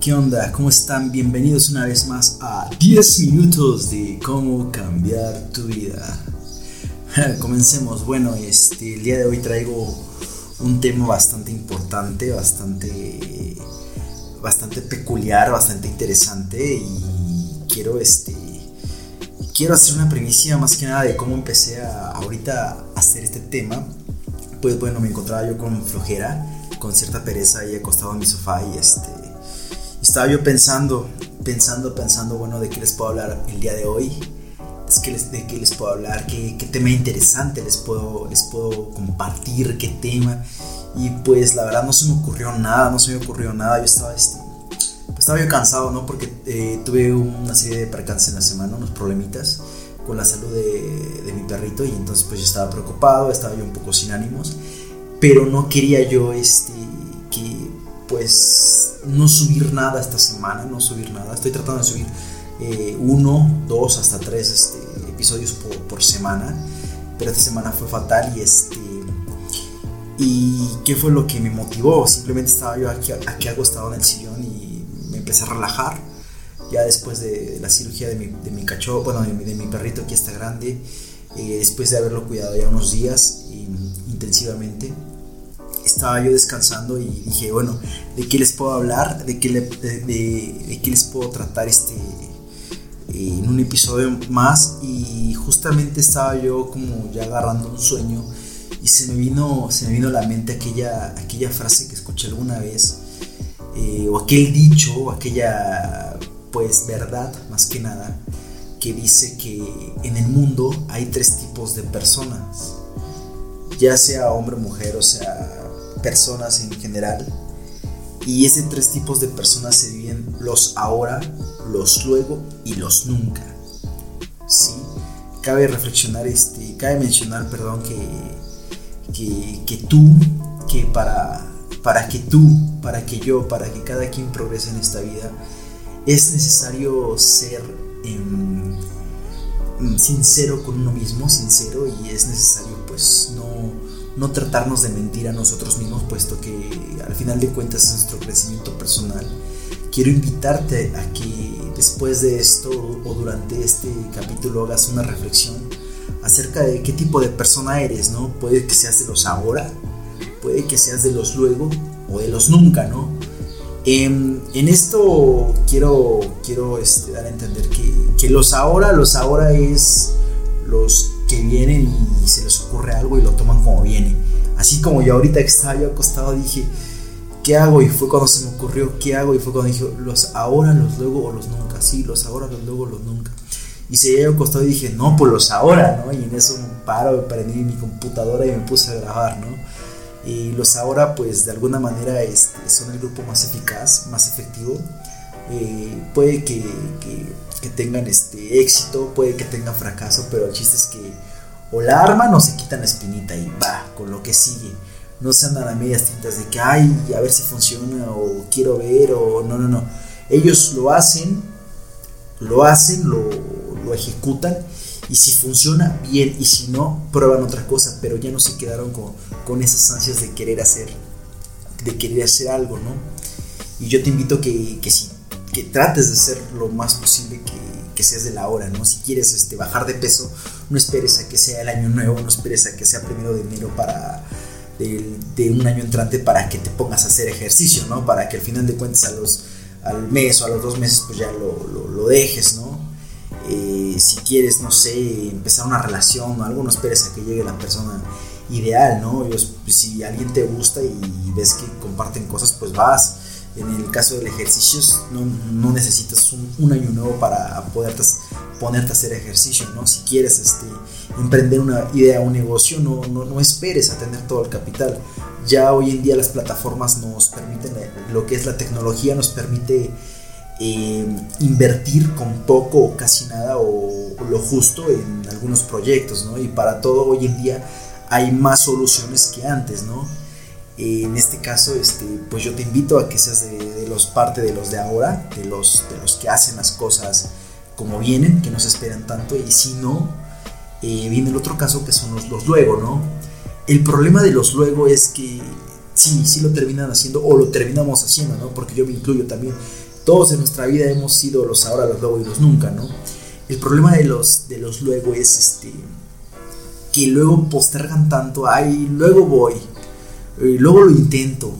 ¿Qué onda? ¿Cómo están? Bienvenidos una vez más a 10 minutos de cómo cambiar tu vida. Comencemos. Bueno, este, el día de hoy traigo un tema bastante importante, bastante, bastante peculiar, bastante interesante y quiero, este, quiero hacer una primicia más que nada de cómo empecé a, ahorita a hacer este tema. Pues bueno, me encontraba yo con flojera, con cierta pereza ahí acostado en mi sofá y este estaba yo pensando, pensando, pensando, bueno, de qué les puedo hablar el día de hoy. Es que les, de qué les puedo hablar, qué, qué, tema interesante les puedo, les puedo compartir, qué tema. Y pues la verdad no se me ocurrió nada, no se me ocurrió nada. Yo estaba, este, pues, estaba yo cansado, ¿no? Porque eh, tuve una serie de percances en la semana, unos problemitas con la salud de, de mi perrito y entonces pues yo estaba preocupado, estaba yo un poco sin ánimos, pero no quería yo, este, que pues no subir nada esta semana, no subir nada. Estoy tratando de subir eh, uno, dos, hasta tres este, episodios por, semana, pero esta semana fue fatal y este... ¿Y qué fue lo que me motivó? Simplemente estaba yo aquí, aquí acostado en el sillón y me empecé a relajar. Ya después de, la cirugía de mi, cachorro, bueno, de mi, de mi, perrito que está grande, eh, después de haberlo cuidado ya unos días intensivamente, estaba yo descansando y dije, bueno, ¿de qué les puedo hablar? ¿De qué, de, qué les puedo tratar este, eh, en un episodio más? Y justamente estaba yo como ya agarrando un sueño y se me vino, se me vino a la mente aquella, aquella frase que escuché alguna vez, eh, o aquel dicho, o aquella pues verdad más que nada, que dice que en el mundo hay tres tipos de personas, ya sea hombre mujer, o sea, personas en general. Y ese tres tipos de personas se viven los ahora, los luego y los nunca. ¿Sí? Cabe reflexionar, este, cabe mencionar, perdón, que, que, que tú, que para, para que tú, para que yo, para que cada quien progrese en esta vida, es necesario ser em, sincero con uno mismo, sincero, y es necesario pues no no tratarnos de mentir a nosotros mismos, puesto que al final de cuentas es nuestro crecimiento personal. Quiero invitarte a que después de esto o durante este capítulo hagas una reflexión acerca de qué tipo de persona eres, ¿no? Puede que seas de los ahora, puede que seas de los luego o de los nunca, ¿no? En, en esto quiero, quiero este, dar a entender que, que los ahora, los ahora es los que vienen y se les ocurre algo y lo toman como viene. Así como yo ahorita que estaba yo acostado dije, ¿qué hago? Y fue cuando se me ocurrió, ¿qué hago? Y fue cuando dije, los ahora, los luego o los nunca. Sí, los ahora, los luego, los nunca. Y se yo acostado y dije, no, pues los ahora, ¿no? Y en eso me paro, me prendí mi computadora y me puse a grabar, ¿no? Y los ahora, pues de alguna manera este, son el grupo más eficaz, más efectivo. Eh, puede que que tengan este éxito, puede que tengan fracaso, pero el chiste es que o la arman o se quitan la espinita y va, con lo que sigue. No se andan a medias tintas de que, ay, a ver si funciona o quiero ver o no, no, no. Ellos lo hacen, lo hacen, lo, lo ejecutan y si funciona, bien, y si no, prueban otra cosa, pero ya no se quedaron con, con esas ansias de querer hacer, de querer hacer algo, ¿no? Y yo te invito que, que si trates de ser lo más posible que, seas de la hora, ¿no? Si quieres este, bajar de peso, no esperes a que sea el año nuevo, no esperes a que sea primero de enero para de, un año entrante para que te pongas a hacer ejercicio, ¿no? Para que al final de cuentas a los, al mes o a los dos meses pues ya lo, lo, dejes, ¿no? Eh, si quieres, no sé, empezar una relación o algo, no esperes a que llegue la persona ideal, ¿no? Pues, si alguien te gusta y ves que comparten cosas, pues vas en el caso del ejercicio, no, necesitas un, año nuevo para poderte, ponerte a hacer ejercicio, ¿no? Si quieres este, emprender una idea, un negocio, no, esperes a tener todo el capital. Ya hoy en día las plataformas nos permiten, eh, lo que es la tecnología nos permite eh, invertir con poco o casi nada o lo justo en algunos proyectos, ¿no? Y para todo hoy en día hay más soluciones que antes, ¿no? En este caso, este, pues yo te invito a que seas de, los parte de los de ahora, de los, de los que hacen las cosas como vienen, que no se esperan tanto, y si no, eh, viene el otro caso que son los, los luego, ¿no? El problema de los luego es que sí, sí lo terminan haciendo o lo terminamos haciendo, ¿no? Porque yo me incluyo también. todos en nuestra vida hemos sido los ahora, los luego y los nunca, ¿no? El problema de los, de los luego es este, que luego postergan tanto, ay, luego voy, eh, luego lo intento,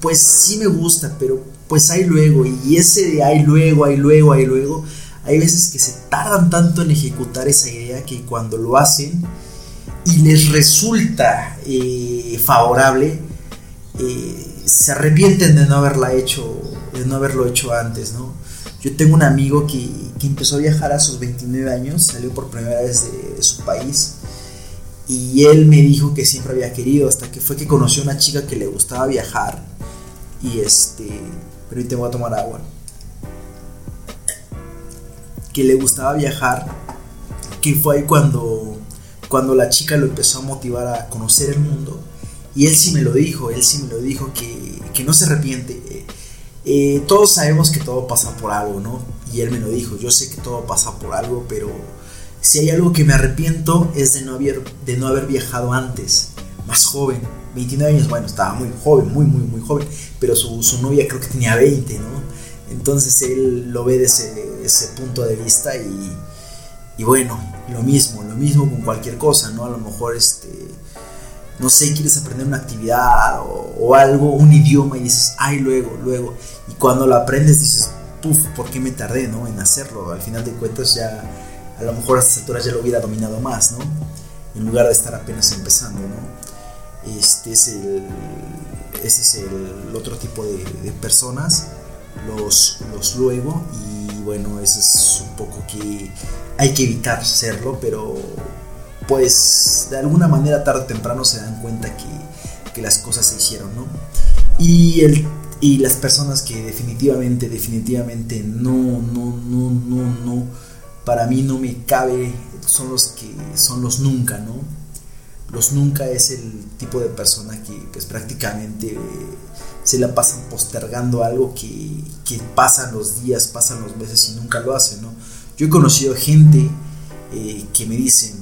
pues sí me gusta, pero pues hay luego, y ese de hay luego, hay luego, hay luego, hay veces que se tardan tanto en ejecutar esa idea que cuando lo hacen y les resulta eh, favorable, eh, se arrepienten de no haberla hecho, de no haberlo hecho antes, ¿no? Yo tengo un amigo que, que empezó a viajar a sus 29 años, salió por primera vez de, su país y él me dijo que siempre había querido, hasta que fue que conoció a una chica que le gustaba viajar y este, pero ahorita voy a tomar agua, que le gustaba viajar, que fue ahí cuando, cuando la chica lo empezó a motivar a conocer el mundo y él sí me lo dijo, él sí me lo dijo, que, que no se arrepiente. Eh, todos sabemos que todo pasa por algo, ¿no? Y él me lo dijo, yo sé que todo pasa por algo, pero si hay algo que me arrepiento es de no haber, de no haber viajado antes, más joven. 29 años, bueno, estaba muy joven, muy, muy, muy joven, pero su, su novia creo que tenía 20, ¿no? Entonces él lo ve desde ese punto de vista y, y bueno, lo mismo, lo mismo con cualquier cosa, ¿no? A lo mejor este no sé, quieres aprender una actividad o, algo, un idioma y dices, ay, luego, luego. Y cuando lo aprendes dices, puff, ¿por qué me tardé, no? En hacerlo. Al final de cuentas ya, a lo mejor a estas alturas ya lo hubiera dominado más, ¿no? En lugar de estar apenas empezando, ¿no? Este es el, ese es el otro tipo de, personas, los, los luego, y bueno, eso es un poco que hay que evitar serlo, pero pues de alguna manera tarde o temprano se dan cuenta que, las cosas se hicieron, ¿no? Y, el, y las personas que definitivamente, definitivamente no, no, no, no, no, para mí no me cabe, son los que son los nunca, ¿no? Los nunca es el tipo de persona que pues prácticamente se la pasan postergando algo que, que pasan los días, pasan los meses y nunca lo hacen, ¿no? Yo he conocido gente eh, que me dicen,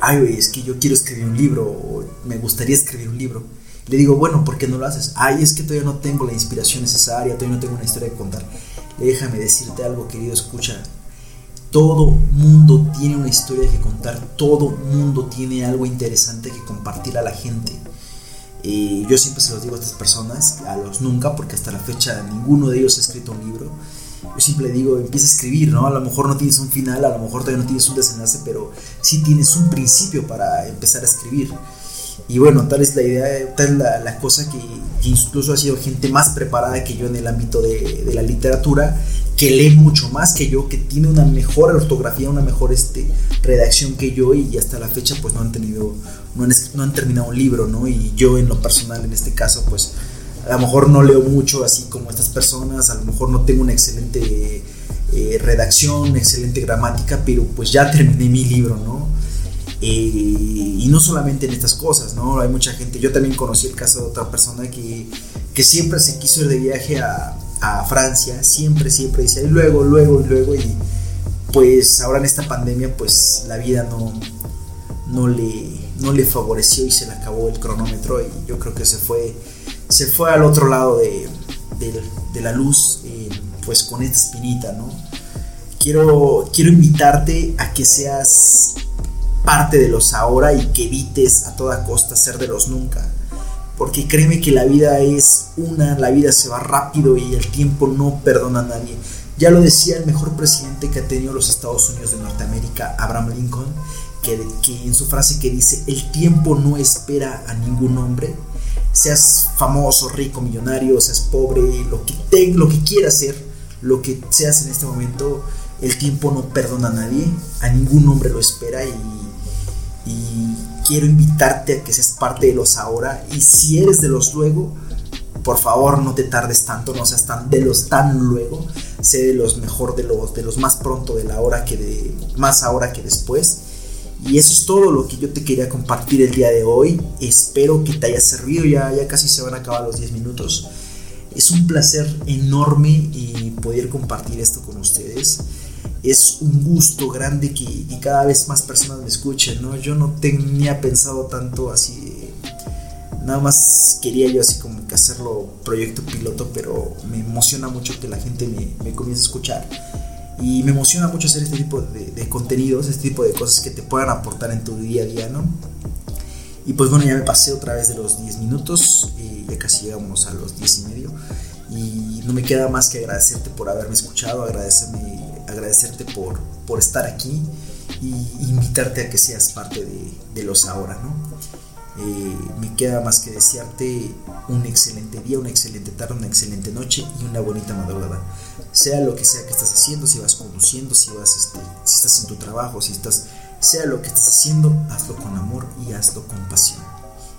ay, es que yo quiero escribir un libro, o me gustaría escribir un libro. Le digo, bueno, ¿por qué no lo haces? Ay, es que todavía no tengo la inspiración necesaria, todavía no tengo una historia que contar. Déjame decirte algo, querido, escucha. Todo mundo tiene una historia que contar, todo mundo tiene algo interesante que compartir a la gente. Eh, yo siempre se los digo a estas personas, a los nunca, porque hasta la fecha ninguno de ellos ha escrito un libro yo siempre digo, empieza a escribir, ¿no? A lo mejor no tienes un final, a lo mejor todavía no tienes un desenlace, pero sí tienes un principio para empezar a escribir. Y bueno, tal es la idea, tal es la, cosa que, incluso ha sido gente más preparada que yo en el ámbito de, la literatura, que lee mucho más que yo, que tiene una mejor ortografía, una mejor este, redacción que yo y hasta la fecha pues no han tenido, no han, terminado un libro, ¿no? Y yo en lo personal en este caso pues a lo mejor no leo mucho así como estas personas, a lo mejor no tengo una excelente eh, redacción, excelente gramática, pero pues ya terminé mi libro, ¿no? Eh, y no solamente en estas cosas, ¿no? Hay mucha gente, yo también conocí el caso de otra persona que, que siempre se quiso ir de viaje a, a Francia, siempre, siempre y luego, luego, luego, y pues ahora en esta pandemia, pues la vida no, no, le, no le favoreció y se le acabó el cronómetro y yo creo que se fue se fue al otro lado de, la luz, eh, pues con esta espinita, ¿no? Quiero, quiero invitarte a que seas parte de los ahora y que evites a toda costa ser de los nunca. Porque créeme que la vida es una, la vida se va rápido y el tiempo no perdona a nadie. Ya lo decía el mejor presidente que ha tenido los Estados Unidos de Norteamérica, Abraham Lincoln, que, que en su frase que dice, el tiempo no espera a ningún hombre, seas famoso, rico, millonario, seas pobre, lo que, te, lo que quieras ser, lo que seas en este momento, el tiempo no perdona a nadie, a ningún hombre lo espera y, quiero invitarte a que seas parte de los ahora y si eres de los luego, por favor no te tardes tanto, no seas tan de los tan luego, sé de los mejor, de los, de los más pronto de la hora que de, más ahora que después y eso es todo lo que yo te quería compartir el día de hoy. Espero que te haya servido. Ya, ya casi se van a acabar los 10 minutos. Es un placer enorme y poder compartir esto con ustedes. Es un gusto grande que, cada vez más personas me escuchen. ¿no? Yo no tenía pensado tanto así Nada más quería yo así como que hacerlo proyecto piloto, pero me emociona mucho que la gente me, me comience a escuchar. Y me emociona mucho hacer este tipo de, de, contenidos, este tipo de cosas que te puedan aportar en tu día a día, ¿no? Y pues bueno, ya me pasé otra vez de los 10 minutos, y ya casi llegamos a los 10 y medio. Y no me queda más que agradecerte por haberme escuchado, agradecerme, agradecerte por, por estar aquí y invitarte a que seas parte de, de los ahora, ¿no? Eh, me queda más que desearte un excelente día, una excelente tarde, una excelente noche y una bonita madrugada. Sea lo que sea que estás haciendo, si vas conduciendo, si vas, este, si estás en tu trabajo, si estás, sea lo que estés haciendo, hazlo con amor y hazlo con pasión.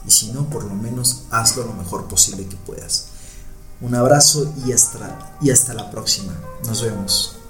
Y si no, por lo menos hazlo lo mejor posible que puedas. Un abrazo y hasta, y hasta la próxima. Nos vemos.